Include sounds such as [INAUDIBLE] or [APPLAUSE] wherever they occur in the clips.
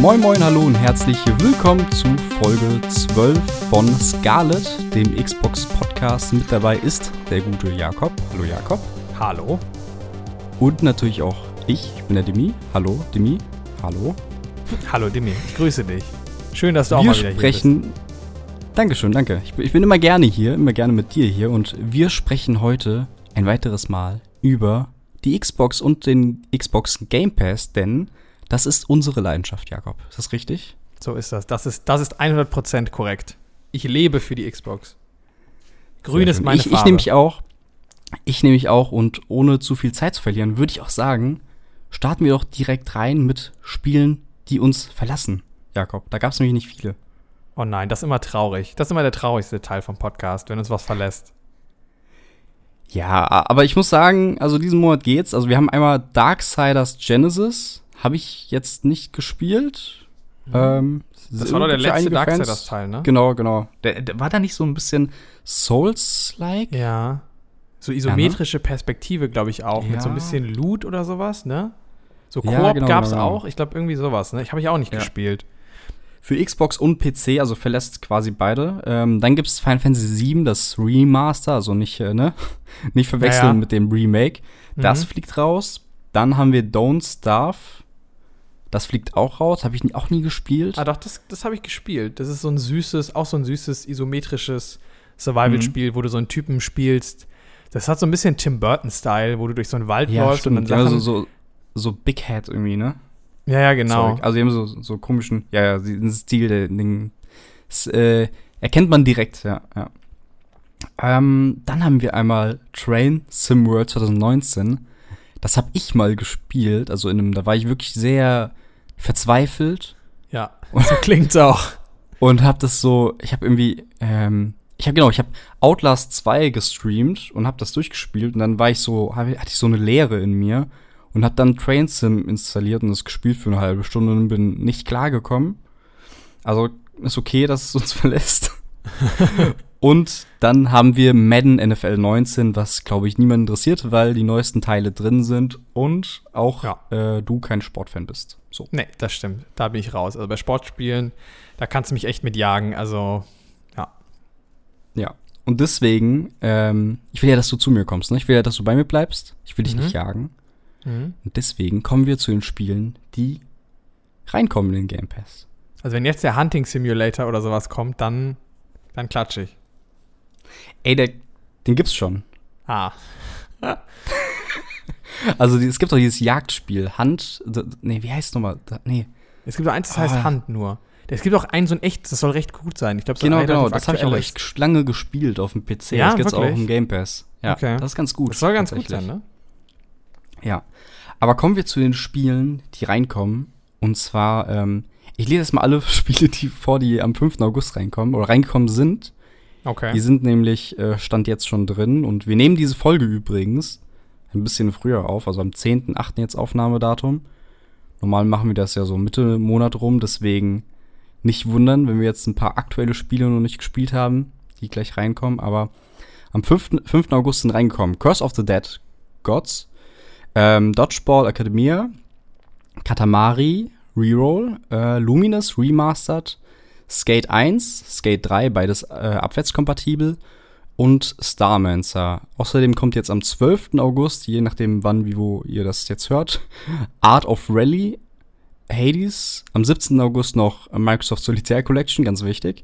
Moin Moin, hallo und herzlich willkommen zu Folge 12 von Scarlet, dem Xbox Podcast. Mit dabei ist der gute Jakob. Hallo Jakob. Hallo. Und natürlich auch ich, ich bin der Demi. Hallo Demi. Hallo. Hallo Demi, ich grüße dich. Schön, dass du auch wir mal wieder sprechen, hier bist. Dankeschön, danke. Ich, ich bin immer gerne hier, immer gerne mit dir hier und wir sprechen heute ein weiteres Mal über die Xbox und den Xbox Game Pass, denn das ist unsere Leidenschaft, Jakob. Ist das richtig? So ist das. Das ist, das ist 100% korrekt. Ich lebe für die Xbox. Grün ist meine ich, Farbe. Ich nehme mich auch. Ich nehme mich auch und ohne zu viel Zeit zu verlieren, würde ich auch sagen, starten wir doch direkt rein mit Spielen, die uns verlassen, Jakob. Da gab es nämlich nicht viele. Oh nein, das ist immer traurig. Das ist immer der traurigste Teil vom Podcast, wenn uns was verlässt. Ja, aber ich muss sagen, also diesen Monat geht's. Also wir haben einmal Darksiders Genesis, habe ich jetzt nicht gespielt. Mhm. Ähm, das war doch der letzte Darksiders-Teil, ne? Genau, genau. Der, der, war da nicht so ein bisschen Souls-like? Ja. So isometrische ja, ne? Perspektive, glaube ich, auch. Ja. Mit so ein bisschen Loot oder sowas, ne? So Koop ja, genau, gab's genau. auch. Ich glaube, irgendwie sowas, ne? Ich habe ich auch nicht gespielt. Für Xbox und PC, also verlässt quasi beide. Ähm, dann gibt es Final Fantasy VII, das Remaster, also nicht, äh, ne? [LAUGHS] nicht verwechseln mit dem Remake. Das mhm. fliegt raus. Dann haben wir Don't Starve. Das fliegt auch raus, habe ich auch nie gespielt. Ah, doch, das, das habe ich gespielt. Das ist so ein süßes, auch so ein süßes, isometrisches Survival-Spiel, mhm. wo du so einen Typen spielst. Das hat so ein bisschen Tim Burton-Style, wo du durch so einen Wald ja, läufst stimmt. und dann Sachen. Ja, so, so, so Big Head irgendwie, ne? Ja, ja, genau. Zeug. Also, die haben so, so komischen, ja, ja, den Stil, den, das, äh, erkennt man direkt, ja, ja. Ähm, dann haben wir einmal Train Sim World 2019. Das habe ich mal gespielt, also in einem, da war ich wirklich sehr verzweifelt. Ja, [LAUGHS] so klingt's auch. Und habe das so, ich habe irgendwie, ähm, ich habe genau, ich habe Outlast 2 gestreamt und habe das durchgespielt und dann war ich so, hab, hatte ich so eine Leere in mir und habe dann Train Sim installiert und das gespielt für eine halbe Stunde und bin nicht klargekommen. Also ist okay, dass es uns [LAUGHS] verlässt. Und dann haben wir Madden NFL 19, was glaube ich niemand interessiert, weil die neuesten Teile drin sind und auch ja. äh, du kein Sportfan bist. So. Nee, das stimmt. Da bin ich raus. Also bei Sportspielen, da kannst du mich echt mit jagen. Also, ja. Ja. Und deswegen, ähm, ich will ja, dass du zu mir kommst. Ne? Ich will ja, dass du bei mir bleibst. Ich will dich mhm. nicht jagen. Mhm. Und deswegen kommen wir zu den Spielen, die reinkommen in den Game Pass. Also wenn jetzt der Hunting Simulator oder sowas kommt, dann, dann klatsche ich. Ey, der, den gibt's schon. Ah. [LAUGHS] also es gibt doch dieses Jagdspiel, Hand, nee, wie heißt es nochmal? Nee. Es gibt doch eins, das heißt oh. Hand nur. Es gibt auch einen so ein echt, das soll recht gut sein. Ich glaube, genau, genau, das habe ich auch echt lange gespielt auf dem PC. Ja, das gibt's wirklich? auch im Game Pass. Ja, okay. das ist ganz gut. Das soll ganz gut sein, ne? Ja. Aber kommen wir zu den Spielen, die reinkommen. Und zwar, ähm, ich lese jetzt mal alle [LAUGHS] Spiele, die vor, die am 5. August reinkommen oder reingekommen sind. Okay. Die sind nämlich, äh, stand jetzt schon drin. Und wir nehmen diese Folge übrigens ein bisschen früher auf, also am 10.8. jetzt Aufnahmedatum. Normal machen wir das ja so Mitte Monat rum, deswegen nicht wundern, wenn wir jetzt ein paar aktuelle Spiele noch nicht gespielt haben, die gleich reinkommen. Aber am 5. 5. August sind reingekommen Curse of the Dead Gods, ähm, Dodgeball Academia, Katamari, Reroll, äh, Luminous Remastered, Skate 1, Skate 3, beides äh, abwärtskompatibel und Starmancer. Außerdem kommt jetzt am 12. August, je nachdem wann, wie, wo ihr das jetzt hört, Art of Rally, Hades. Am 17. August noch Microsoft Solitaire Collection, ganz wichtig.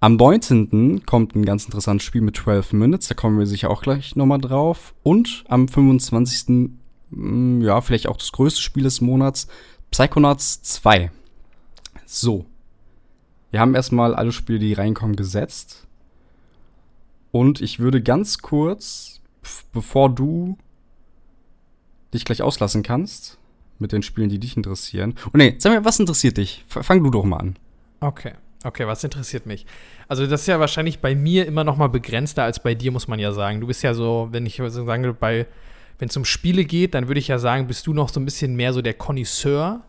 Am 19. kommt ein ganz interessantes Spiel mit 12 Minutes, da kommen wir sicher auch gleich nochmal drauf. Und am 25. Mm, ja, vielleicht auch das größte Spiel des Monats, Psychonauts 2. So. Wir haben erstmal alle Spiele, die reinkommen, gesetzt. Und ich würde ganz kurz, bevor du dich gleich auslassen kannst, mit den Spielen, die dich interessieren. Und nee, sag mir, was interessiert dich? Fang du doch mal an. Okay. Okay, was interessiert mich? Also das ist ja wahrscheinlich bei mir immer noch mal begrenzter als bei dir, muss man ja sagen. Du bist ja so, wenn ich sagen bei, wenn es um Spiele geht, dann würde ich ja sagen, bist du noch so ein bisschen mehr so der Connoisseur.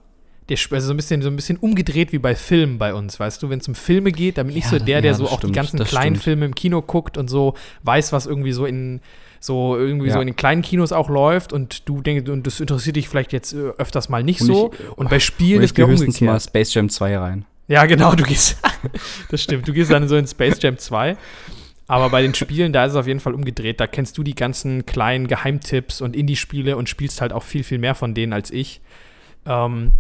Der, also so ein bisschen so ein bisschen umgedreht wie bei Filmen bei uns, weißt du, wenn es um Filme geht, dann bin ja, ich so der, der ja, so auch stimmt, die ganzen kleinen stimmt. Filme im Kino guckt und so weiß, was irgendwie so in so irgendwie Ja. so in den kleinen Kinos auch läuft und du denkst, und das interessiert dich vielleicht jetzt äh, öfters mal nicht so. und bei Spielen Und ich ist gehe höchstens mal umgekehrt. Space Jam 2 rein. Ja, genau, du gehst. [LAUGHS] das stimmt, du gehst dann so in Space Jam 2. Aber bei den Spielen, da ist es auf jeden Fall umgedreht. Da kennst du die ganzen kleinen Geheimtipps und Indie-Spiele und spielst halt auch viel, viel mehr von denen als ich. Ähm,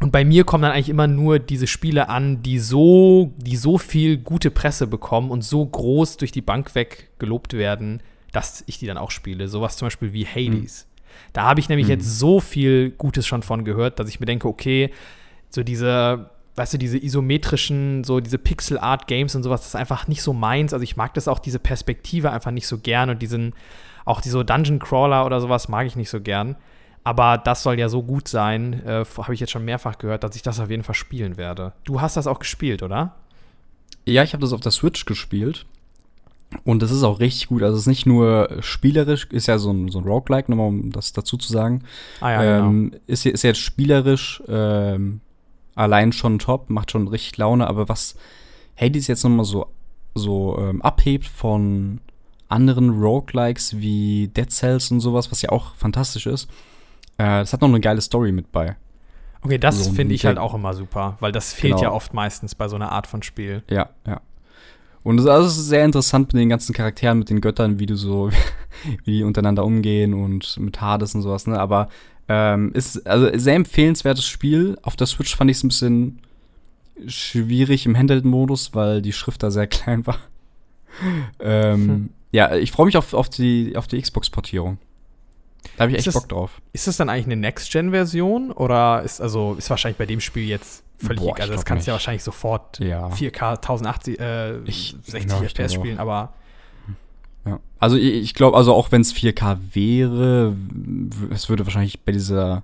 und bei mir kommen dann eigentlich immer nur diese Spiele an, die so, die so viel gute Presse bekommen und so groß durch die Bank weg gelobt werden, dass ich die dann auch spiele. Sowas zum Beispiel wie Hades. Da habe ich nämlich Mhm. jetzt so viel Gutes schon von gehört, dass ich mir denke, okay, so diese, weißt du, diese isometrischen, so diese Pixel-Art-Games und sowas, das ist einfach nicht so meins. Also ich mag das auch, diese Perspektive einfach nicht so gern und diesen, auch die so Dungeon-Crawler oder sowas mag ich nicht so gern. Aber das soll ja so gut sein, äh, habe ich jetzt schon mehrfach gehört, dass ich das auf jeden Fall spielen werde. Du hast das auch gespielt, oder? Ja, ich habe das auf der Switch gespielt. Und das ist auch richtig gut. Also es ist nicht nur spielerisch, ist ja so ein, so ein Roguelike, nochmal um das dazu zu sagen. Ah ja, ähm, ist, ist jetzt spielerisch ähm, allein schon top, macht schon richtig Laune, aber was Hades jetzt nochmal so, so ähm, abhebt von anderen Roguelikes wie Dead Cells und sowas, was ja auch fantastisch ist, äh, das hat noch eine geile Story mit bei. Okay, das So ein finde ich halt auch immer super, weil das fehlt Genau. ja oft meistens bei so einer Art von Spiel. Ja, ja. Und es also ist sehr interessant mit den ganzen Charakteren, mit den Göttern, wie du so, [LAUGHS] wie die untereinander umgehen und mit Hades und sowas, ne? Aber ähm, ist also sehr empfehlenswertes Spiel. Auf der Switch fand ich es ein bisschen schwierig im Handheld-Modus, weil die Schrift da sehr [LAUGHS] klein war. ähm, Hm. Ja, ich freue mich auf, auf die, auf die Xbox-Portierung. Da habe ich echt das- Bock drauf. Ist das dann eigentlich eine Next-Gen-Version oder ist also ist wahrscheinlich bei dem Spiel jetzt völlig Boah, egal. Also das kannst du ja wahrscheinlich sofort Ja. 4K 1080 äh, Ich- 60 ja, ich FPS spielen, aber Ja. Also ich, ich glaube, also auch wenn es 4K wäre, es würde wahrscheinlich bei dieser,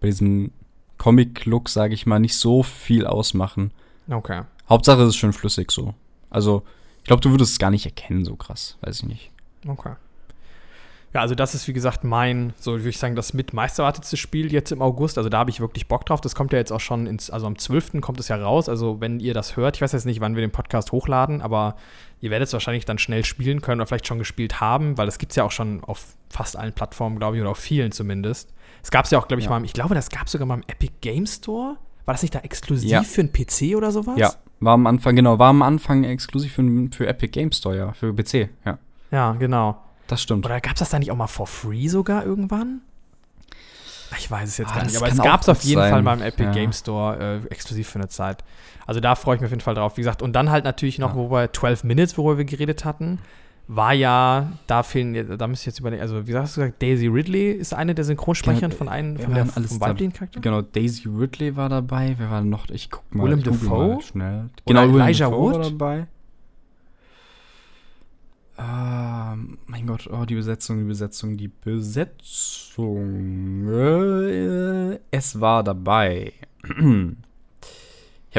bei diesem Comic-Look, sage ich mal, nicht so viel ausmachen. okay. Hauptsache es ist schön flüssig so. Also ich glaube, du würdest es gar nicht erkennen, so krass, weiß ich nicht. Okay. Ja, also das ist wie gesagt mein, so würde ich sagen, das mit meisterwartetste Spiel jetzt im August. Also da habe ich wirklich Bock drauf. Das kommt ja jetzt auch schon ins, also am 12. kommt es ja raus. Also wenn ihr das hört, ich weiß jetzt nicht, wann wir den Podcast hochladen, aber ihr werdet es wahrscheinlich dann schnell spielen können oder vielleicht schon gespielt haben, weil das gibt es ja auch schon auf fast allen Plattformen, glaube ich, oder auf vielen zumindest. Es gab es ja auch, glaube ich, Ja. mal, im- ich glaube, das gab es sogar mal im Epic Game Store. War das nicht da exklusiv Ja. für einen PC oder sowas? Ja, war am Anfang, genau, war am Anfang exklusiv für, für Epic Game Store, ja, für PC, ja. Ja, genau. Das stimmt. Oder gab es das da nicht auch mal for free sogar irgendwann? Ich weiß es jetzt Ah, gar nicht, aber es gab es auf jeden sein. Fall beim Epic Ja. Game Store äh, exklusiv für eine Zeit. Also da freue ich mich auf jeden Fall drauf. Wie gesagt, und dann halt natürlich noch, Ja. wo wir 12 Minutes, worüber wir geredet hatten, war ja, da fehlen, jetzt- da müsste ich jetzt überlegen, also wie hast du gesagt, Daisy Ridley ist eine der Synchronsprechern Genau, von einem, von der vom weiblichen Charakter? Genau, Daisy Ridley war dabei. Wer war noch? Ich guck mal. Willem Dafoe? mal Schnell. Oder Genau, Willem Elijah Dafoe war Wood? dabei. Ähm, mein Gott, oh, die Besetzung, die Besetzung, die Besetzung. Äh, es war dabei. Ich habe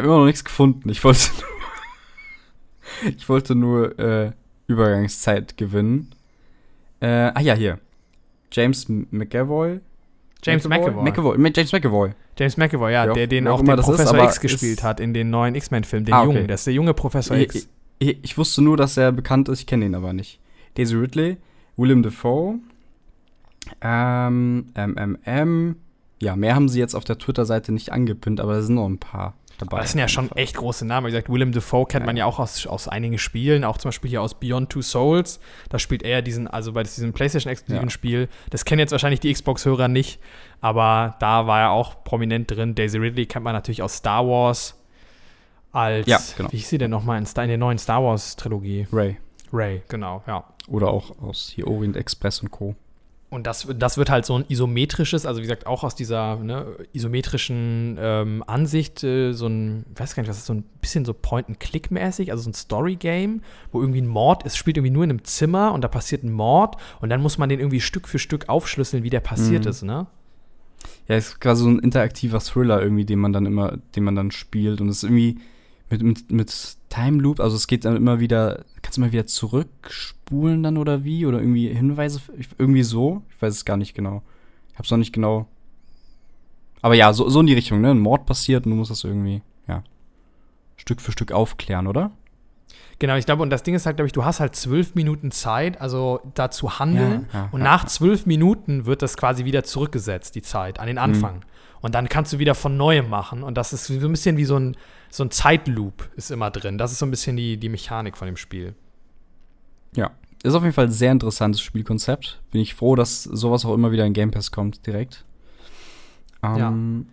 immer noch nichts gefunden. Ich wollte [LAUGHS] nur, ich wollte nur äh, Übergangszeit gewinnen. Äh, ah ja, hier. James McAvoy. James McAvoy. McAvoy. Ma- James McAvoy. James McAvoy, ja, auch- der den auch auch den das ist, Professor aber X gespielt ist- hat in den neuen X-Men-Film, den Ah, okay. Jungen. Der ist der junge Professor X. ich, wusste nur, dass er bekannt ist. Ich kenne ihn aber nicht. Daisy Ridley, William Defoe, ähm, MMM. Ja, mehr haben sie jetzt auf der Twitter-Seite nicht angepinnt, aber da sind noch ein paar dabei. Aber das sind ja schon echt große Namen. Wie gesagt, Willem Dafoe kennt Ja. man ja auch aus, aus einigen Spielen, auch zum Beispiel hier aus Beyond Two Souls. Da spielt er diesen, also bei diesem PlayStation-exklusiven Ja. Spiel. Das kennen jetzt wahrscheinlich die Xbox-Hörer nicht, aber da war er auch prominent drin. Daisy Ridley kennt man natürlich aus Star Wars. Als, Ja, genau. wie hieß sie denn nochmal in, in der neuen Star Wars-Trilogie? Ray. Ray, genau, ja. Oder auch aus hier Orient Express und Co. Und das, das wird halt so ein isometrisches, also wie gesagt, auch aus dieser ne, isometrischen ähm, Ansicht, äh, so ein, ich weiß gar nicht, was ist, so ein bisschen so Point-and-Click-mäßig, also so ein Story-Game, wo irgendwie ein Mord ist, spielt irgendwie nur in einem Zimmer und da passiert ein Mord und dann muss man den irgendwie Stück für Stück aufschlüsseln, wie der passiert Mhm. ist, ne? Ja, ist quasi so ein interaktiver Thriller irgendwie, den man dann immer, den man dann spielt. Und es ist irgendwie mit, mit, mit Time Loop, also es geht dann immer wieder, kannst du mal wieder zurückspulen dann oder wie? Oder irgendwie Hinweise, irgendwie so? Ich weiß es gar nicht genau. Ich hab's noch nicht genau. Aber ja, so, so in die Richtung, ne? Ein Mord passiert und du musst das irgendwie, ja, Stück für Stück aufklären, oder? Genau, ich glaube, und das Ding ist halt, glaube ich, du hast halt zwölf Minuten Zeit, also da zu handeln. Ja, ja, und ja, nach zwölf Minuten wird das quasi wieder zurückgesetzt, die Zeit, an den Anfang. Mhm. Und dann kannst du wieder von neuem machen. Und das ist so ein bisschen wie so ein, so ein Zeitloop ist immer drin. Das ist so ein bisschen die, die Mechanik von dem Spiel. Ja. Ist auf jeden Fall ein sehr interessantes Spielkonzept. Bin ich froh, dass sowas auch immer wieder in Game Pass kommt, direkt. Ähm,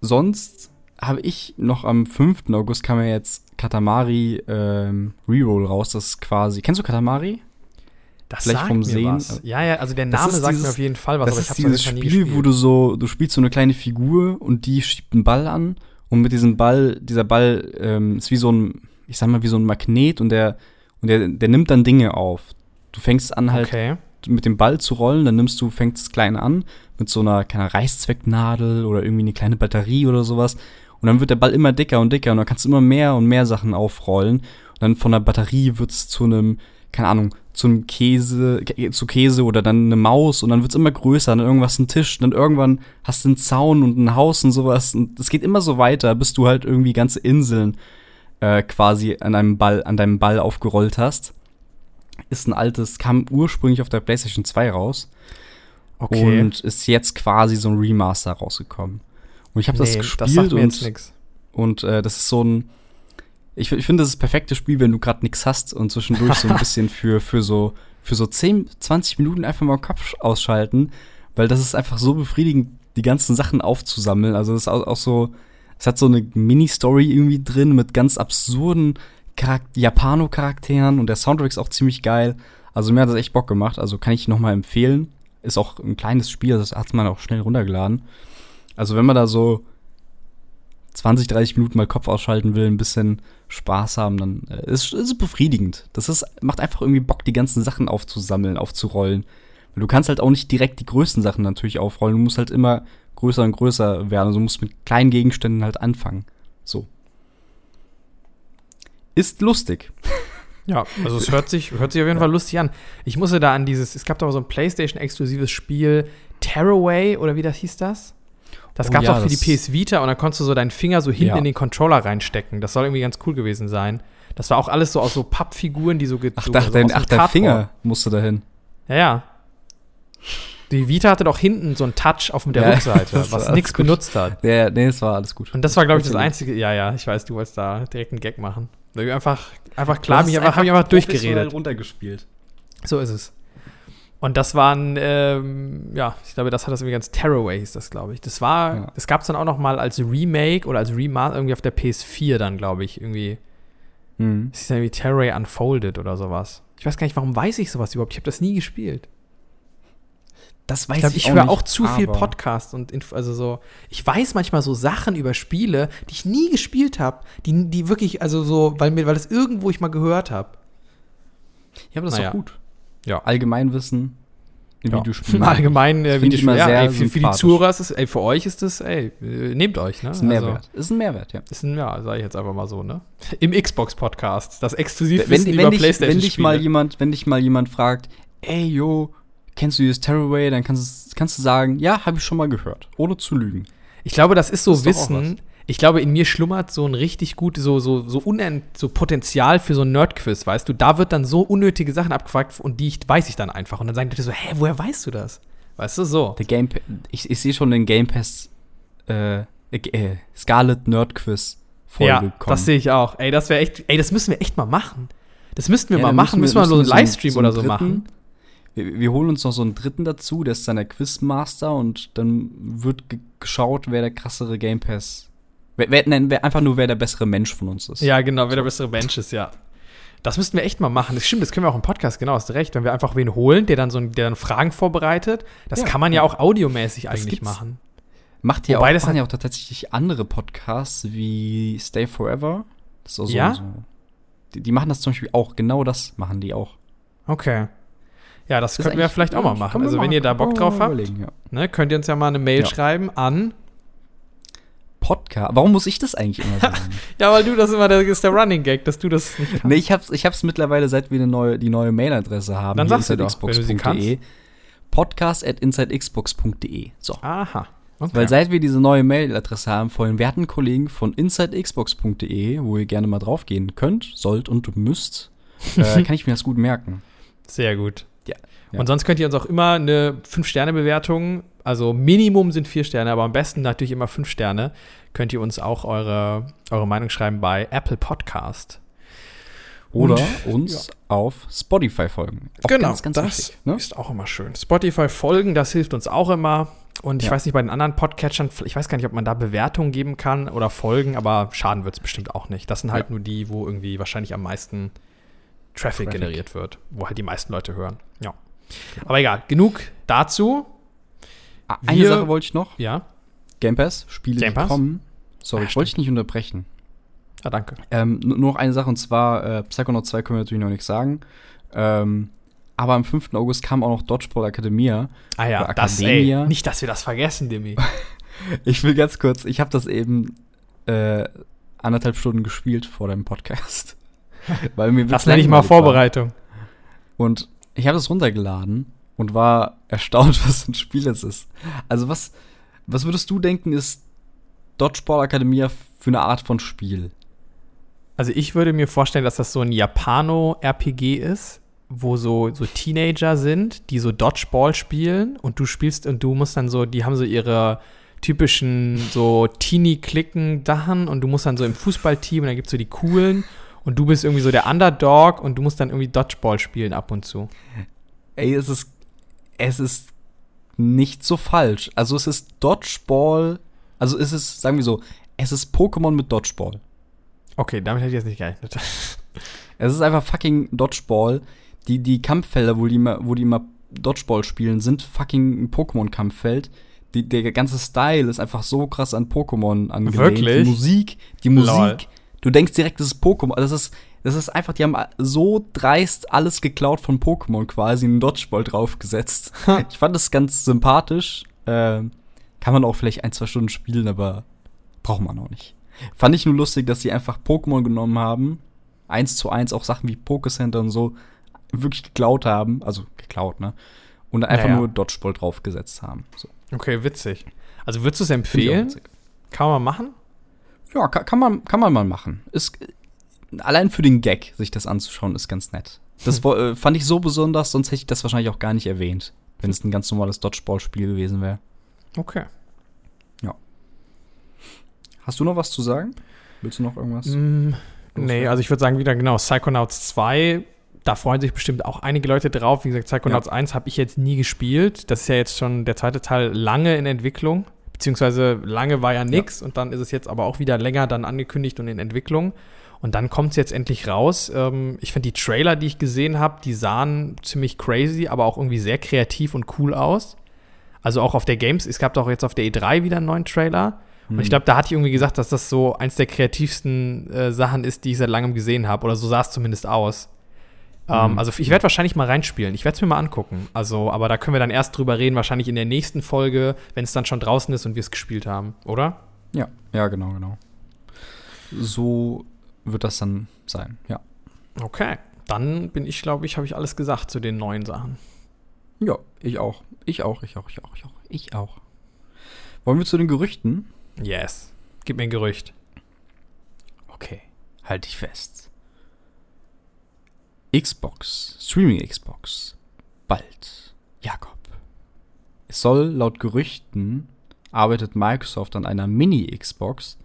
Sonst habe ich noch am 5. August kam ja jetzt Katamari ähm, Reroll raus. Das ist quasi. Kennst du Katamari? Das Vielleicht sagt vom mir Sehen. was. Ja, ja, also der Name ist sagt dieses- mir auf jeden Fall was, das aber ist ich habe dieses Spiel, wo du so, du spielst so eine kleine Figur und die schiebt einen Ball an und mit diesem Ball, dieser Ball ähm, ist wie so ein, ich sag mal, wie so ein Magnet und der, und der, der nimmt dann Dinge auf. Du fängst an halt Okay. mit dem Ball zu rollen, dann nimmst du, fängst es klein an mit so einer keine Reißzwecknadel oder irgendwie eine kleine Batterie oder sowas. Und dann wird der Ball immer dicker und dicker und dann kannst du immer mehr und mehr Sachen aufrollen. Und dann von der Batterie wird es zu einem, keine Ahnung, zu einem Käse, Kä- zu Käse oder dann eine Maus und dann wird es immer größer, dann irgendwas ein Tisch, dann irgendwann hast du einen Zaun und ein Haus und sowas. Und es geht immer so weiter, bis du halt irgendwie ganze Inseln äh, quasi an einem Ball, an deinem Ball aufgerollt hast. Ist ein altes, kam ursprünglich auf der PlayStation 2 raus Okay. und ist jetzt quasi so ein Remaster rausgekommen. Und ich habe das Nee, gespielt sagt mir und, und äh, das ist so ein. Ich, ich finde, das ist das perfekte Spiel, wenn du gerade nichts hast und zwischendurch so ein [LAUGHS] bisschen für, für so für so 10, 20 Minuten einfach mal den Kopf ausschalten, weil das ist einfach so befriedigend, die ganzen Sachen aufzusammeln. Also das ist auch, auch so, es hat so eine Mini-Story irgendwie drin mit ganz absurden Charak Japano-Charakteren und der Soundtrack ist auch ziemlich geil. Also mir hat das echt Bock gemacht. Also kann ich noch mal empfehlen. Ist auch ein kleines Spiel, das hat man auch schnell runtergeladen. Also wenn man da so 20, 30 Minuten mal Kopf ausschalten will, ein bisschen Spaß haben, dann äh, ist es befriedigend. Das ist, macht einfach irgendwie Bock, die ganzen Sachen aufzusammeln, aufzurollen. Du kannst halt auch nicht direkt die größten Sachen natürlich aufrollen. Du musst halt immer größer und größer werden. Also du musst mit kleinen Gegenständen halt anfangen. So. Ist lustig. [LAUGHS] Ja, also es hört sich, hört sich auf jeden Fall lustig an. Ich musste da an dieses, es gab doch so ein PlayStation-exklusives Spiel, Tearaway oder wie das hieß das? Das Oh gab ja, doch für die PS Vita und dann konntest du so deinen Finger so hinten Ja. in den Controller reinstecken. Das soll irgendwie ganz cool gewesen sein. Das war auch alles so aus so Pappfiguren, die so Ach, so, da, so dein, ach Cardboard. Finger musste dahin. Ja, ja. Die Vita hatte doch hinten so einen Touch auf der Ja, Rückseite, [LAUGHS] was nichts benutzt hat. Der, nee, es war alles gut. Und das war, glaube ich, das einzige. Ja, ja, ich weiß, du wolltest da direkt einen Gag machen. Weil wir Einfach, einfach Du klar, mich es einfach, habe ich einfach durchgeredet. runtergespielt. So ist es. Und das waren, ähm, ja, ich glaube, das hat das irgendwie ganz Terraway hieß das, glaube ich. Das war, Ja. das gab es dann auch noch mal als Remake oder als Remaster irgendwie auf der PS4 dann, glaube ich, irgendwie. Mhm. Das ist dann irgendwie Terraway Unfolded oder sowas. Ich weiß gar nicht, warum weiß ich sowas überhaupt? Ich habe das nie gespielt. Das weiß Ich glaube, ich auch höre nicht, auch zu viel Podcast und Inf also so. Ich weiß manchmal so Sachen über Spiele, die ich nie gespielt habe, die, die wirklich, also so, weil mir, weil das irgendwo ich mal gehört habe. Ja, aber das Naja. ist doch gut. Ja. Allgemeinwissen in Ja. Videospielen. [LAUGHS] Im Allgemeinen äh, Das find ich Videospiele. immer Ja, ey, für, für die. Zuhörer ist es, ey, für euch ist das, ey, äh, nehmt euch, ne? Ist ein Mehrwert. ist ein Mehrwert, ja. Also, ist ein, ja, sage ich jetzt einfach mal so, ne? Im Xbox-Podcast, das exklusiv Wenn, wenn, über dich, wenn dich mal jemand, wenn dich mal jemand fragt, ey, yo, kennst du dieses Terraway, dann kannst, du- kannst du sagen, ja, habe ich schon mal gehört, ohne zu lügen. Ich glaube, das ist so Das ist Wissen. Ich glaube, in mir schlummert so ein richtig gut, so, so, so, unend, so Potenzial für so ein Nerd-Quiz, weißt du? Da wird dann so unnötige Sachen abgefragt und die ich, weiß ich dann einfach. Und dann sagen die so, hä, woher weißt du das? Weißt du, so. Der Game, ich, ich sehe schon den Game Pass äh, äh, Scarlet Nerd Quiz Folge Ja, kommen. das sehe ich auch. Ey, das wäre echt, ey, das müssen wir echt mal machen. Das müssten wir Ja, mal machen, müssen wir, so einen müssen wir Livestream so oder einen so dritten- machen. Wir, wir holen uns noch so einen dritten dazu, der ist dann der Quizmaster und dann wird ge geschaut, wer der krassere Game Pass. Wer, wer, nein, wer, einfach nur, wer der bessere Mensch von uns ist. Ja, genau, wer der bessere Mensch ist, ja. Das müssten wir echt mal machen. Das stimmt, das können wir auch im Podcast, genau, hast recht. Wenn wir einfach wen holen, der dann so der dann Fragen vorbereitet, das Ja, kann man ja auch audiomäßig eigentlich machen. Macht ja Wobei auch, das machen ja auch tatsächlich andere Podcasts wie Stay Forever. Das ist auch so, Ja? so die, die machen das zum Beispiel auch, genau das machen die auch. Okay. Ja, das, Das könnten wir vielleicht auch mal machen. Also, wenn ihr da Bock drauf habt, ja. ne, könnt ihr uns ja mal eine Mail Ja. schreiben an. Podcast. Warum muss ich das eigentlich immer sagen? [LAUGHS] Ja, weil du das immer, der ist der Running Gag, dass du das nicht kannst. nee, ich hab's, ich hab's mittlerweile, seit wir eine neue, die neue Mailadresse haben. Dann sagst du doch, wenn du sie insidexbox.de. Podcast at insidexbox.de. So. Aha. Okay. Weil seit wir diese neue Mailadresse haben von den werten Kollegen von insidexbox.de, wo ihr gerne mal draufgehen könnt, sollt und müsst, äh, [LAUGHS] kann ich mir das gut merken. Sehr gut. Ja. Und sonst könnt ihr uns auch immer eine 5-Sterne-Bewertung, also Minimum sind 4 Sterne, aber am besten natürlich immer 5 Sterne, könnt ihr uns auch eure, eure Meinung schreiben bei Apple Podcast. Oder und, uns ja. auf Spotify folgen. Auch genau, ganz, ganz das wichtig, ne? ist auch immer schön. Spotify folgen, das hilft uns auch immer. Und ich ja. weiß nicht, bei den anderen Podcatchern, ich weiß gar nicht, ob man da Bewertungen geben kann oder Folgen, aber schaden wird es bestimmt auch nicht. Das sind halt nur die, wo irgendwie wahrscheinlich am meisten Traffic, Traffic, generiert wird, wo halt die meisten Leute hören. Ja. Aber egal, genug dazu. Ah, eine Wir, Sache wollte ich noch. Ja. Game Pass, Spiele, Game Pass? kommen. Sorry, ja, wollte ich nicht unterbrechen. Ja, danke. Ähm, nur noch eine Sache und zwar, äh, Psychonaut 2 können wir natürlich noch nichts sagen. Ähm, aber am 5. August kam auch noch Dodgeball Academia. Ah ja, das, ey, nicht, dass wir das vergessen, Demi. [LAUGHS] ich will ganz kurz, ich habe das eben äh, anderthalb Stunden gespielt vor dem Podcast. [LAUGHS] Weil mir das nenne ich mal Vorbereitung. War. Und ich habe es runtergeladen und war erstaunt, [LAUGHS] was ein Spiel es ist. Also was, was würdest du denken, ist Dodgeball Academia für eine Art von Spiel? Also ich würde mir vorstellen, dass das so ein Japano-RPG ist, wo so, so Teenager sind, die so Dodgeball spielen und du spielst und du musst dann so, die haben so ihre typischen so Teenie-Klicken dahan und du musst dann so im Fußballteam und dann gibt es so die coolen und du bist irgendwie so der Underdog und du musst dann irgendwie Dodgeball spielen ab und zu. Ey, es ist, es ist nicht so falsch. Also es ist Dodgeball, also es ist, sagen wir so, es ist Pokémon mit Dodgeball. Okay, damit hätte ich jetzt nicht gerechnet. [LAUGHS] es ist einfach fucking Dodgeball. Die, die Kampffelder, wo die, immer, wo die immer Dodgeball spielen, sind fucking ein Pokémon-Kampffeld. der ganze Style ist einfach so krass an Pokémon angelehnt. Wirklich? Die Musik, die Musik. Lol. Du denkst direkt, das ist Pokémon. Das ist, das ist einfach, die haben so dreist alles geklaut von Pokémon quasi, einen Dodgeball draufgesetzt. [LAUGHS] ich fand das ganz sympathisch. Äh, kann man auch vielleicht ein, zwei Stunden spielen, aber braucht man auch nicht. Fand ich nur lustig, dass sie einfach Pokémon genommen haben, eins zu eins auch Sachen wie Pokécenter und so wirklich geklaut haben, also geklaut, ne? Und einfach ja, ja. nur Dodgeball draufgesetzt haben. So. Okay, witzig. Also würdest du es empfehlen? Kann man machen? Ja, kann, kann, man, kann man mal machen. Ist, allein für den Gag, sich das anzuschauen, ist ganz nett. Das äh, fand ich so besonders, sonst hätte ich das wahrscheinlich auch gar nicht erwähnt, wenn es ein ganz normales Dodgeball-Spiel gewesen wäre. Okay. Ja. Hast du noch was zu sagen? Willst du noch irgendwas? Mm, nee, also ich würde sagen, wieder genau, Psychonauts 2, da freuen sich bestimmt auch einige Leute drauf. Wie gesagt, Psychonauts ja. 1 habe ich jetzt nie gespielt. Das ist ja jetzt schon der zweite Teil lange in Entwicklung. Beziehungsweise lange war ja nichts ja. und dann ist es jetzt aber auch wieder länger dann angekündigt und in Entwicklung. Und dann kommt es jetzt endlich raus. Ähm, ich finde die Trailer, die ich gesehen habe, die sahen ziemlich crazy, aber auch irgendwie sehr kreativ und cool aus. Also auch auf der Games, es gab doch jetzt auf der E3 wieder einen neuen Trailer. Und ich hm. glaube, da hatte ich irgendwie gesagt, dass das so eins der kreativsten äh, Sachen ist, die ich seit langem gesehen habe. Oder so sah es zumindest aus. Ähm, mhm. Also ich werde wahrscheinlich mal reinspielen. Ich werde es mir mal angucken. Also, aber da können wir dann erst drüber reden, wahrscheinlich in der nächsten Folge, wenn es dann schon draußen ist und wir es gespielt haben, oder? Ja, ja, genau, genau. So wird das dann sein, ja. Okay, dann bin ich, glaube ich, habe ich alles gesagt zu den neuen Sachen. Ja, ich auch. Ich auch, ich auch, ich auch, ich auch. Ich auch. Wollen wir zu den Gerüchten? Yes. Gib mir ein Gerücht. Okay, halt dich fest. Xbox, Streaming Xbox. Bald. Jakob. Es soll laut Gerüchten arbeitet Microsoft an einer Mini-Xbox,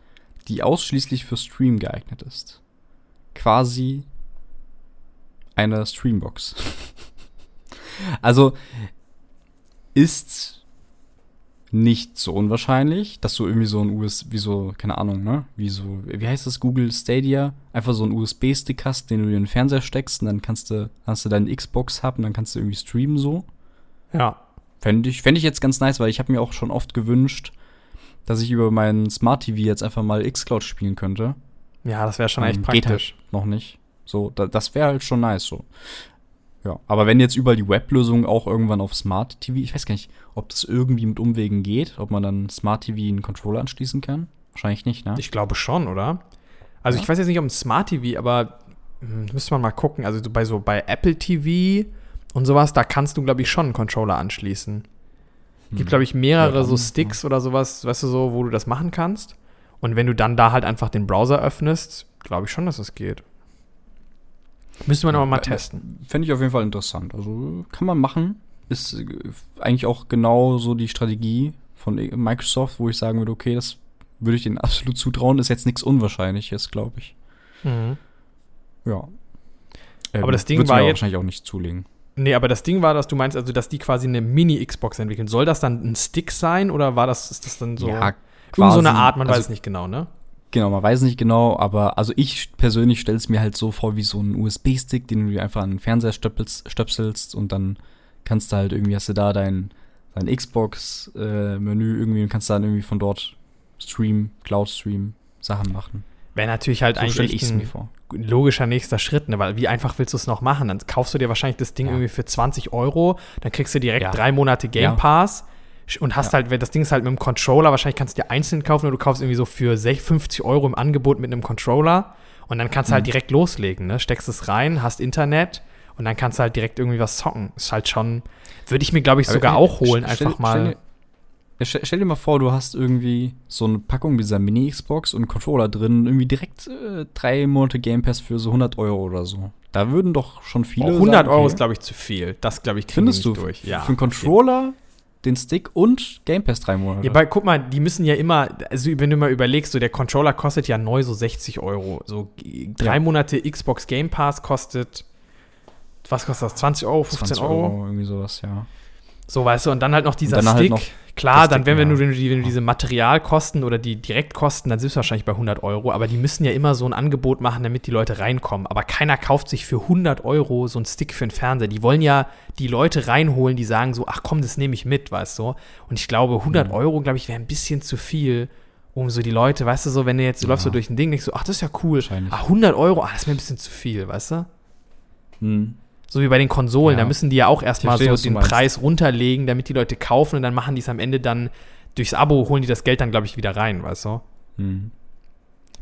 die ausschließlich für Stream geeignet ist. Quasi eine Streambox. [LAUGHS] also ist nicht so unwahrscheinlich, dass du irgendwie so ein US, wie so, keine Ahnung, ne? Wie so, wie heißt das, Google Stadia? Einfach so einen USB-Stick hast, den du in den Fernseher steckst und dann kannst du, hast du deinen Xbox-Hub und dann kannst du irgendwie streamen so. Ja. Fände ich, fänd ich jetzt ganz nice, weil ich habe mir auch schon oft gewünscht, dass ich über meinen Smart TV jetzt einfach mal Xcloud spielen könnte. Ja, das wäre schon echt ähm, praktisch. Geht halt noch nicht. So, da, das wäre halt schon nice so. Ja, aber wenn jetzt überall die Weblösung auch irgendwann auf Smart TV, ich weiß gar nicht, ob das irgendwie mit Umwegen geht, ob man dann Smart TV einen Controller anschließen kann. Wahrscheinlich nicht, ne? Ich glaube schon, oder? Also ja. ich weiß jetzt nicht um Smart TV, aber hm, müsste man mal gucken. Also bei so bei Apple TV und sowas, da kannst du, glaube ich, schon einen Controller anschließen. Gibt, glaube ich, mehrere Ja, so Sticks oder sowas, weißt du so, wo du das machen kannst. Und wenn du dann da halt einfach den Browser öffnest, glaube ich schon, dass es geht. Müssen wir aber mal Ja, testen. Fände ich auf jeden Fall interessant. Also kann man machen. Ist äh, eigentlich auch genau so die Strategie von Microsoft, wo ich sagen würde, okay, das würde ich denen absolut zutrauen. Ist jetzt nichts Unwahrscheinliches, glaube ich. Mhm. Ja. Aber das Ding war jetzt- wahrscheinlich auch nicht zulegen. Nee, aber das Ding war, dass du meinst, also dass die quasi eine Mini-Xbox entwickeln. Soll das dann ein Stick sein oder war das, ist das dann so? ja, irgend so eine quasi. Art, man also, weiß nicht genau, ne? Genau, man weiß nicht genau, aber also ich persönlich stelle es mir halt so vor wie so ein USB-Stick, den du einfach an den Fernseher stöpselst, stöpselst und dann kannst du halt irgendwie, hast du da dein, dein Xbox-Menü irgendwie und kannst dann irgendwie von dort Stream, Cloud-Stream Sachen machen. Wäre natürlich halt So eigentlich ein logischer nächster Schritt, ne? Weil wie einfach willst du es noch machen? Dann kaufst du dir wahrscheinlich das Ding Ja. irgendwie für 20 Euro, dann kriegst du direkt Ja. drei Monate Game. Pass und hast Ja. halt, wenn das Ding ist halt mit dem Controller, wahrscheinlich kannst du dir einzeln kaufen oder du kaufst irgendwie so für 60, 50 Euro im Angebot mit einem Controller und dann kannst du halt Mhm. direkt loslegen, ne? Steckst es rein, hast Internet und dann kannst du halt direkt irgendwie was zocken. Ist halt schon, würde ich mir, glaube ich, Aber, sogar äh, auch holen, einfach mal. Stell, dir- stell, dir mal vor, du hast irgendwie so eine Packung dieser Mini-Xbox und einen Controller drin, irgendwie direkt äh, drei Monate Game Pass für so 100 Euro oder so. Da würden doch schon viele. Oh, 100 sagen, Euro okay, ist, glaube ich, zu viel. Das, glaube ich, kriegen Findest du durch. F- für einen Controller, den Stick und Game Pass drei Monate? Ja, weil guck mal, die müssen ja immer, also wenn du mal überlegst, so der Controller kostet ja neu so 60 Euro. So drei Ja. Monate Xbox Game Pass kostet, was kostet das? 20 Euro, 15 20 Euro? irgendwie sowas, ja. So, weißt du, und dann halt noch dieser halt Stick. noch Klar, dann Stick, wenn, wenn, ja. du, wenn, du wenn du diese Materialkosten oder die Direktkosten, dann sind es wahrscheinlich bei 100 Euro. Aber die müssen ja immer so ein Angebot machen, damit die Leute reinkommen. Aber keiner kauft sich für 100 Euro so einen Stick für einen Fernseher. Die wollen ja die Leute reinholen, die sagen so, ach komm, das nehme ich mit, weißt du. Und ich glaube, 100 Mhm. Euro, glaube ich, wäre ein bisschen zu viel, um so die Leute, weißt du, so, wenn du jetzt, du Ja. läufst so durch ein Ding, denkst du, ach, das ist ja cool. Ah, 100 Euro, ah, das ist mir ein bisschen zu viel, weißt du. Hm. So wie bei den Konsolen, Ja. da müssen die ja auch erstmal so den. Preis runterlegen, damit die Leute kaufen und dann machen die es am Ende dann durchs Abo, holen die das Geld dann, glaube ich, wieder rein, weißt du? Hm.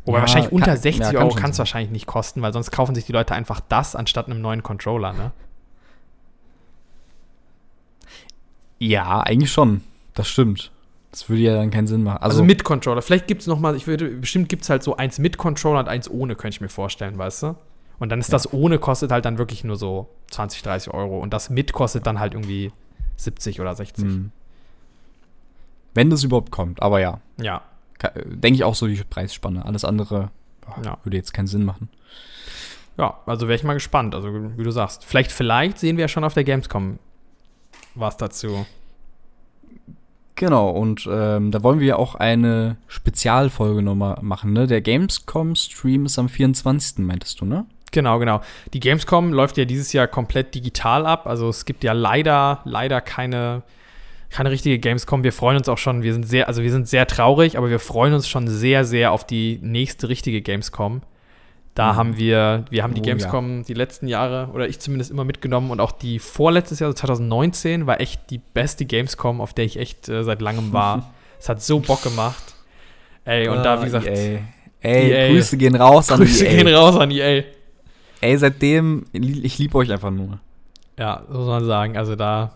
Wobei Ja, wahrscheinlich unter kann- 60 ja, kann Euro kann es wahrscheinlich nicht kosten, weil sonst kaufen sich die Leute einfach das anstatt einem neuen Controller, ne? Ja, eigentlich schon. Das stimmt. Das würde ja dann keinen Sinn machen. Also, Also, mit Controller. Vielleicht gibt es noch mal, ich würde, bestimmt gibt es halt so eins mit Controller und eins ohne, könnte ich mir vorstellen, weißt du? Und dann ist Ja. das ohne kostet halt dann wirklich nur so 20, 30 Euro und das mit kostet dann halt irgendwie 70 oder 60. hm. wenn das überhaupt kommt. Aber ja, Ja, denke ich auch so die Preisspanne. Alles andere boah, Ja. würde jetzt keinen Sinn machen. Ja, also wäre ich mal gespannt. Also, wie du sagst. Vielleicht, vielleicht sehen wir ja schon auf der Gamescom was dazu. Genau, und ähm, da wollen wir ja auch eine Spezialfolge nochmal machen, ne? Der Gamescom-Stream ist am 24. meintest du, ne? Genau, genau. Die Gamescom läuft ja dieses Jahr komplett digital ab. Also es gibt ja leider, leider keine, keine richtige Gamescom. Wir freuen uns auch schon, wir sind sehr, also wir sind sehr traurig, aber wir freuen uns schon sehr, sehr auf die nächste richtige Gamescom. Da Mhm. haben wir, wir haben die Oh, Gamescom die letzten Jahre, oder ich zumindest immer mitgenommen und auch die vorletztes Jahr, also 2019, war echt die beste Gamescom, auf der ich echt äh, seit langem war. [LAUGHS] es hat so Bock gemacht. Ey, und da, wie gesagt, Ah, EA. Ey, EA. Grüße gehen raus an Grüße EA. gehen raus an EA. Ey, seitdem, ich liebe euch einfach nur. Ja, muss man sagen. Also da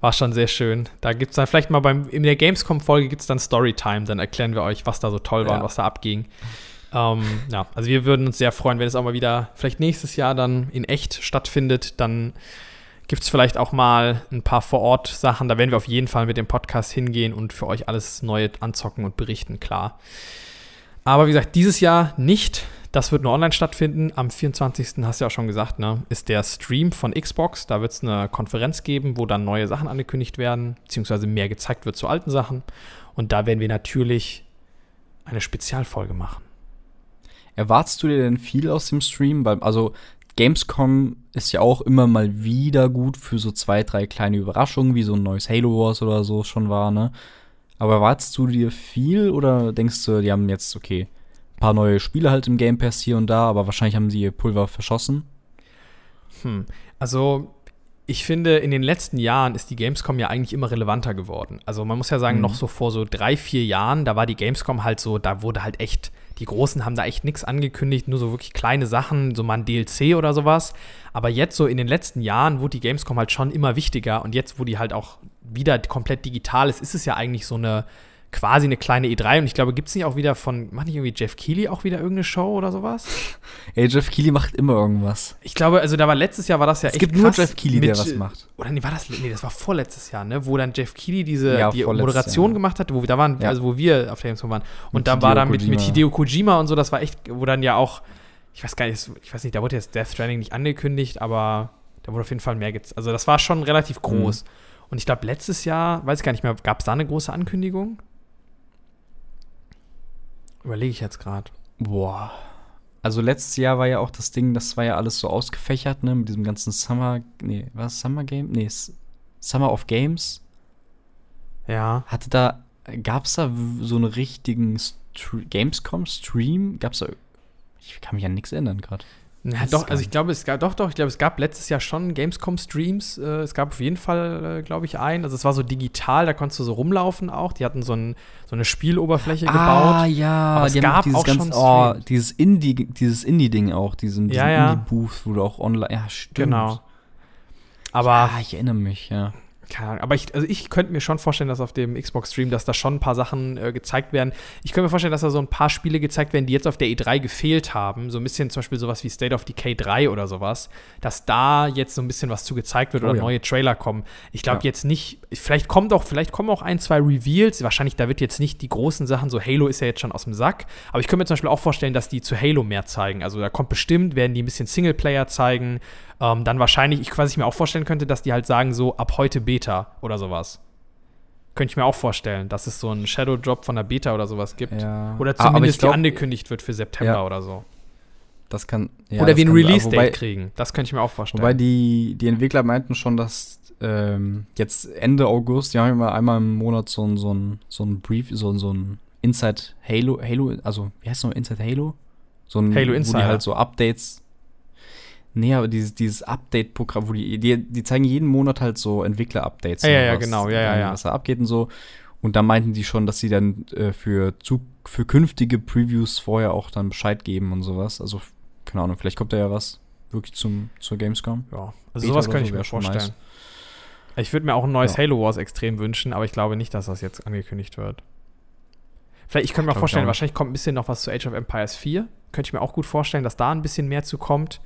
war schon sehr schön. Da gibt es dann vielleicht mal beim, in der Gamescom-Folge gibt es dann Storytime. Dann erklären wir euch, was da so toll war Ja. und was da abging. Ähm, ja, also wir würden uns sehr freuen, wenn es auch mal wieder vielleicht nächstes Jahr dann in echt stattfindet. Dann gibt es vielleicht auch mal ein paar Vor-Ort-Sachen. Da werden wir auf jeden Fall mit dem Podcast hingehen und für euch alles Neue anzocken und berichten, klar. Aber wie gesagt, dieses Jahr nicht. Das wird nur online stattfinden. Am 24. hast du ja auch schon gesagt, ne, ist der Stream von Xbox. Da wird es eine Konferenz geben, wo dann neue Sachen angekündigt werden, beziehungsweise mehr gezeigt wird zu alten Sachen. Und da werden wir natürlich eine Spezialfolge machen. Erwartest du dir denn viel aus dem Stream? Also, Gamescom ist ja auch immer mal wieder gut für so zwei, drei kleine Überraschungen, wie so ein neues Halo Wars oder so schon war, ne? Aber erwartest du dir viel oder denkst du, die haben jetzt, okay, paar neue Spiele halt im Game Pass hier und da, aber wahrscheinlich haben sie ihr Pulver verschossen? Hm. Also, ich finde, in den letzten Jahren ist die Gamescom ja eigentlich immer relevanter geworden. Also, man muss ja sagen, Mhm. noch so vor so drei, vier Jahren, da war die Gamescom halt so, da wurde halt echt, die Großen haben da echt nichts angekündigt, nur so wirklich kleine Sachen, so mal ein DLC oder sowas. Aber jetzt so in den letzten Jahren wurde die Gamescom halt schon immer wichtiger und jetzt, wo die halt auch wieder komplett digital ist, ist es ja eigentlich so eine quasi eine kleine E3 und ich glaube, gibt es nicht auch wieder von, macht nicht irgendwie Jeff Keighley auch wieder irgendeine Show oder sowas? Ey, Jeff Keighley macht immer irgendwas. Ich glaube, also da war letztes Jahr war das ja Es echt gibt nur Jeff Keighley, der was macht. Oder nee, war das, nee, das war vorletztes Jahr, ne, wo dann Jeff Keighley diese Ja, die Moderation Jahr. gemacht hat, wo wir da waren, Ja. also wo wir auf der Gamescom waren. Und Mit dann war Hideo da mit, mit. Hideo Kojima und so, das war echt, wo dann ja auch, ich weiß gar nicht, ich weiß nicht, da wurde jetzt Death Stranding nicht angekündigt, aber da wurde auf jeden Fall mehr gezeigt. Also das war schon relativ groß. Mhm. Und ich glaube, letztes Jahr, weiß ich gar nicht mehr, gab es da eine große Ankündigung? Überlege ich jetzt gerade. Boah. Also letztes Jahr war ja auch das Ding, das war ja alles so ausgefächert, ne, mit diesem ganzen Summer, nee, was Summer Game? Nee, Summer of Games. Ja. Hatte da, gab's da so einen richtigen Stre Gamescom-Stream? Gab's da, ich kann mich an nichts erinnern gerade. Ja, doch, also ich glaube, es gab doch, doch, ich glaube, es gab letztes Jahr schon Gamescom-Streams. Äh, es gab auf jeden Fall, äh, glaube ich, einen. Also es war so digital, da konntest du so rumlaufen auch. Die hatten so, ein, so eine Spieloberfläche Ah, gebaut. ja, Aber es gab dieses auch ganz, schon oh, dieses Indie, dieses Indie-Ding auch, diesen, diesen Ja, ja. Indie-Booth, wo du auch online, ja, stimmt. Genau. Aber, ah, ich erinnere mich, ja. Keine Ahnung, aber ich, also ich könnte mir schon vorstellen, dass auf dem Xbox-Stream, dass da schon ein paar Sachen äh, gezeigt werden. Ich könnte mir vorstellen, dass da so ein paar Spiele gezeigt werden, die jetzt auf der E3 gefehlt haben. So ein bisschen zum Beispiel sowas wie State of Decay 3 oder sowas. Dass da jetzt so ein bisschen was zu gezeigt wird Oh oder ja. neue Trailer kommen. Ich glaube Ja. jetzt nicht, vielleicht kommt auch, vielleicht kommen auch ein, zwei Reveals. Wahrscheinlich, da wird jetzt nicht die großen Sachen, so Halo ist ja jetzt schon aus dem Sack. Aber ich könnte mir zum Beispiel auch vorstellen, dass die zu Halo mehr zeigen. Also da kommt bestimmt, werden die ein bisschen Singleplayer zeigen. Ähm, dann wahrscheinlich, ich, was ich mir auch vorstellen könnte, dass die halt sagen, so ab heute Beta oder sowas. Könnte ich mir auch vorstellen, dass es so einen Shadow Drop von der Beta oder sowas gibt. ja. Oder Ah, zumindest glaub, die angekündigt wird für September Ja. oder so. Das kann, ja, oder wir ein Release-Date kriegen. Das könnte ich mir auch vorstellen. Wobei die, die Entwickler meinten schon, dass ähm, jetzt Ende August, die haben immer einmal im Monat so ein, so ein, so ein Brief, so, ein- so ein Inside Halo, Halo, also wie heißt es noch, Inside Halo? So ein, Halo Wo Insider. die halt so Updates. Nee, aber dieses, dieses Update-Programm, wo die, die, die zeigen jeden Monat halt so Entwickler-Updates. Ja, ja, ne, ja, was genau, ja, ja, ja. Was da abgeht und so. Und da meinten die schon, dass sie dann äh, für, zu, für künftige Previews vorher auch dann Bescheid geben und sowas. Also, keine Ahnung, vielleicht kommt da ja was wirklich zum, zur Gamescom. ja, also Beta sowas könnte so ich mir vorstellen. Ich würde mir auch ein neues Ja. Halo Wars extrem wünschen, aber ich glaube nicht, dass das jetzt angekündigt wird. Vielleicht, ich könnte mir auch ich vorstellen, auch wahrscheinlich kommt ein bisschen noch was zu Age of Empires 4. Könnte ich mir auch gut vorstellen, dass da ein bisschen mehr zu kommt.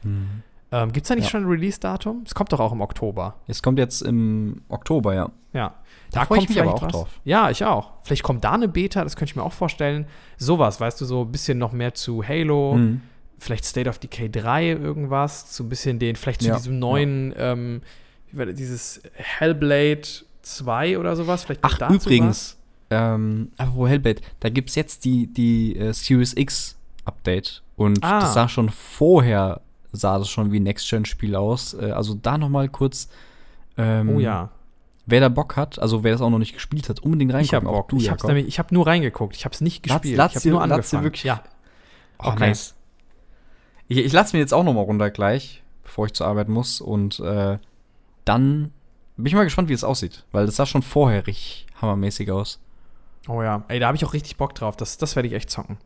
Ähm, Gibt es da nicht Ja. schon ein Release-Datum? Es kommt doch auch im Oktober. Es kommt jetzt im Oktober, ja. Ja. Da freu ich mich aber auch was. drauf. Ja, ich auch. Vielleicht kommt da eine Beta, das könnte ich mir auch vorstellen. Sowas, weißt du, so ein bisschen noch mehr zu Halo, Mhm. vielleicht State of Decay 3 irgendwas, zu ein bisschen den, vielleicht zu Ja, diesem neuen, ähm, war das, dieses Hellblade 2 oder sowas. Vielleicht Ach, übrigens, ähm, apropos Hellblade, da gibt's jetzt die, die äh, Series X Update. Und Ah. das sah schon vorher, sah das schon wie ein Next-Gen-Spiel aus. Äh, also da noch mal kurz, ähm. Oh ja, wer da Bock hat, also wer das auch noch nicht gespielt hat, unbedingt ich habe reingucken. Bock. Du, ich habe Jakob. nämlich, ich habe nur reingeguckt. Ich habe es nicht gespielt. lad's ich habe nur angefangen. wirklich- ja. Oh, Okay. nice. Ich, ich lasse mir jetzt auch noch mal runter gleich, bevor ich zur Arbeit muss. Und äh, dann bin ich mal gespannt, wie es aussieht. Weil das sah schon vorher richtig hammermäßig aus. Oh ja, ey, da habe ich auch richtig Bock drauf. Das, das werde ich echt zocken.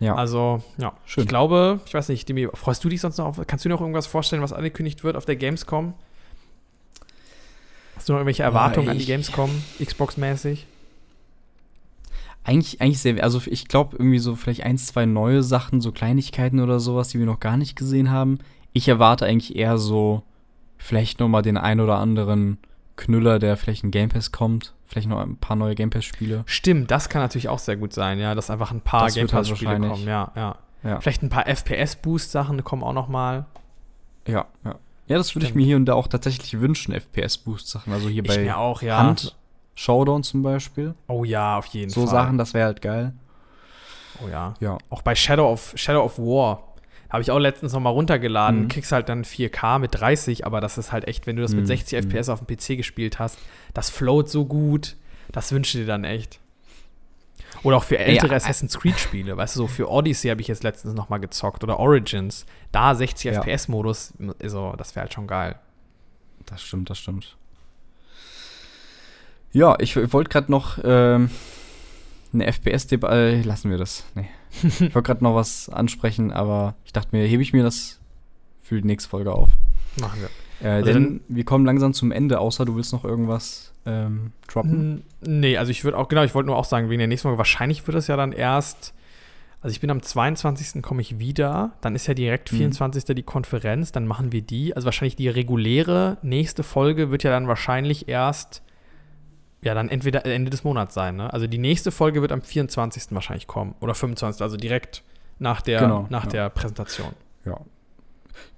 Ja. Also, ja. Schön. Ich glaube, ich weiß nicht, Demi, freust du dich sonst noch auf, kannst du dir noch irgendwas vorstellen, was angekündigt wird auf der Gamescom? Hast du noch irgendwelche Erwartungen an die Gamescom, Xbox-mäßig? Eigentlich, eigentlich sehr, also ich glaube irgendwie so vielleicht eins, zwei neue Sachen, so Kleinigkeiten oder sowas, die wir noch gar nicht gesehen haben. Ich erwarte eigentlich eher so vielleicht noch mal den ein oder anderen Knüller, der vielleicht in Game Pass kommt. Vielleicht noch ein paar neue Game Pass-Spiele. Stimmt, das kann natürlich auch sehr gut sein, ja, dass einfach ein paar Das Game halt Pass-Spiele wahrscheinlich- kommen, ja, ja. Ja. Vielleicht ein paar FPS-Boost-Sachen kommen auch noch mal. Ja, ja. Ja, das würde ich mir hier und da auch tatsächlich wünschen, FPS-Boost-Sachen. Also hier Ich bei mir auch, ja. Hand Showdown zum Beispiel. Oh ja, auf jeden So Fall. Sachen, das wäre halt geil. Oh ja. Ja. Auch bei Shadow of, Shadow of War habe ich auch letztens noch mal runtergeladen. Mhm. Kriegst halt dann 4K mit 30, aber das ist halt echt, wenn du das mit Mhm. 60 Mhm. FPS auf dem PC gespielt hast, das float so gut, das wünsche dir dann echt. Oder auch für ältere Ja. Assassin's Creed-Spiele, weißt du, so für Odyssey habe ich jetzt letztens noch mal gezockt oder Origins. Da 60 Ja. FPS-Modus, also, das wäre halt schon geil. Das stimmt, das stimmt. Ja, ich, wollte gerade noch ähm, eine FPS-Debatte. Äh, lassen wir das. Nee. [LAUGHS] ich wollte gerade noch was ansprechen, aber ich dachte mir, hebe ich mir das für die nächste Folge auf. Machen wir. Äh, Also denn wir kommen langsam zum Ende, außer du willst noch irgendwas ähm, droppen. Nee, also ich würde auch, genau, ich wollte nur auch sagen, wegen der nächsten Folge, wahrscheinlich wird es ja dann erst, also ich bin am 22. komme ich wieder, dann ist ja direkt Mhm. 24. die Konferenz, dann machen wir die, also wahrscheinlich die reguläre nächste Folge wird ja dann wahrscheinlich erst, ja, dann entweder Ende des Monats sein, ne? Also die nächste Folge wird am 24. wahrscheinlich kommen oder 25., also direkt nach der, Genau, nach ja. der Präsentation. Ja.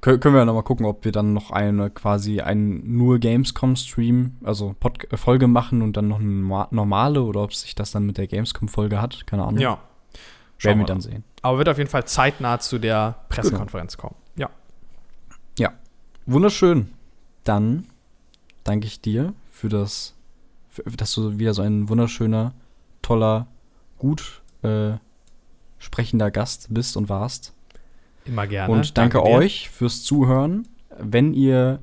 Kö können wir ja noch mal gucken, ob wir dann noch eine quasi einen nur Gamescom-Stream, also Pod äh, Folge machen und dann noch eine norma- normale oder ob sich das dann mit der Gamescom-Folge hat. Keine Ahnung. Ja. Werden wir dann sehen. Aber wird auf jeden Fall zeitnah zu der Pressekonferenz kommen. Ja. Wunderschön. Dann danke ich dir für das, dass du wieder so ein wunderschöner, toller, gut äh, sprechender Gast bist und warst. Immer gerne. Und danke, dir. euch fürs Zuhören. Wenn ihr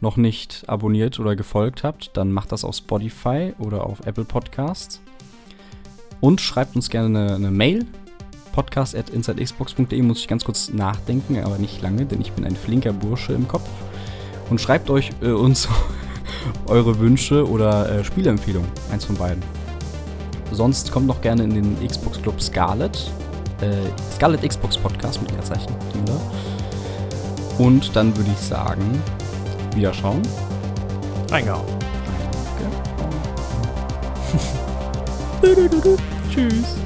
noch nicht abonniert oder gefolgt habt, dann macht das auf Spotify oder auf Apple Podcasts. Und schreibt uns gerne eine, eine Mail. Podcast at insidexbox.de muss ich ganz kurz nachdenken, aber nicht lange, denn ich bin ein flinker Bursche im Kopf. Und schreibt euch äh, uns eure Wünsche oder äh, Spielempfehlungen. Eins von beiden. Sonst kommt noch gerne in den Xbox Club Scarlet. Äh, Scarlet Xbox Podcast mit Leerzeichen. Und dann würde ich sagen, wiederschauen. Reingehauen. [LAUGHS] Tschüss. Tschüss.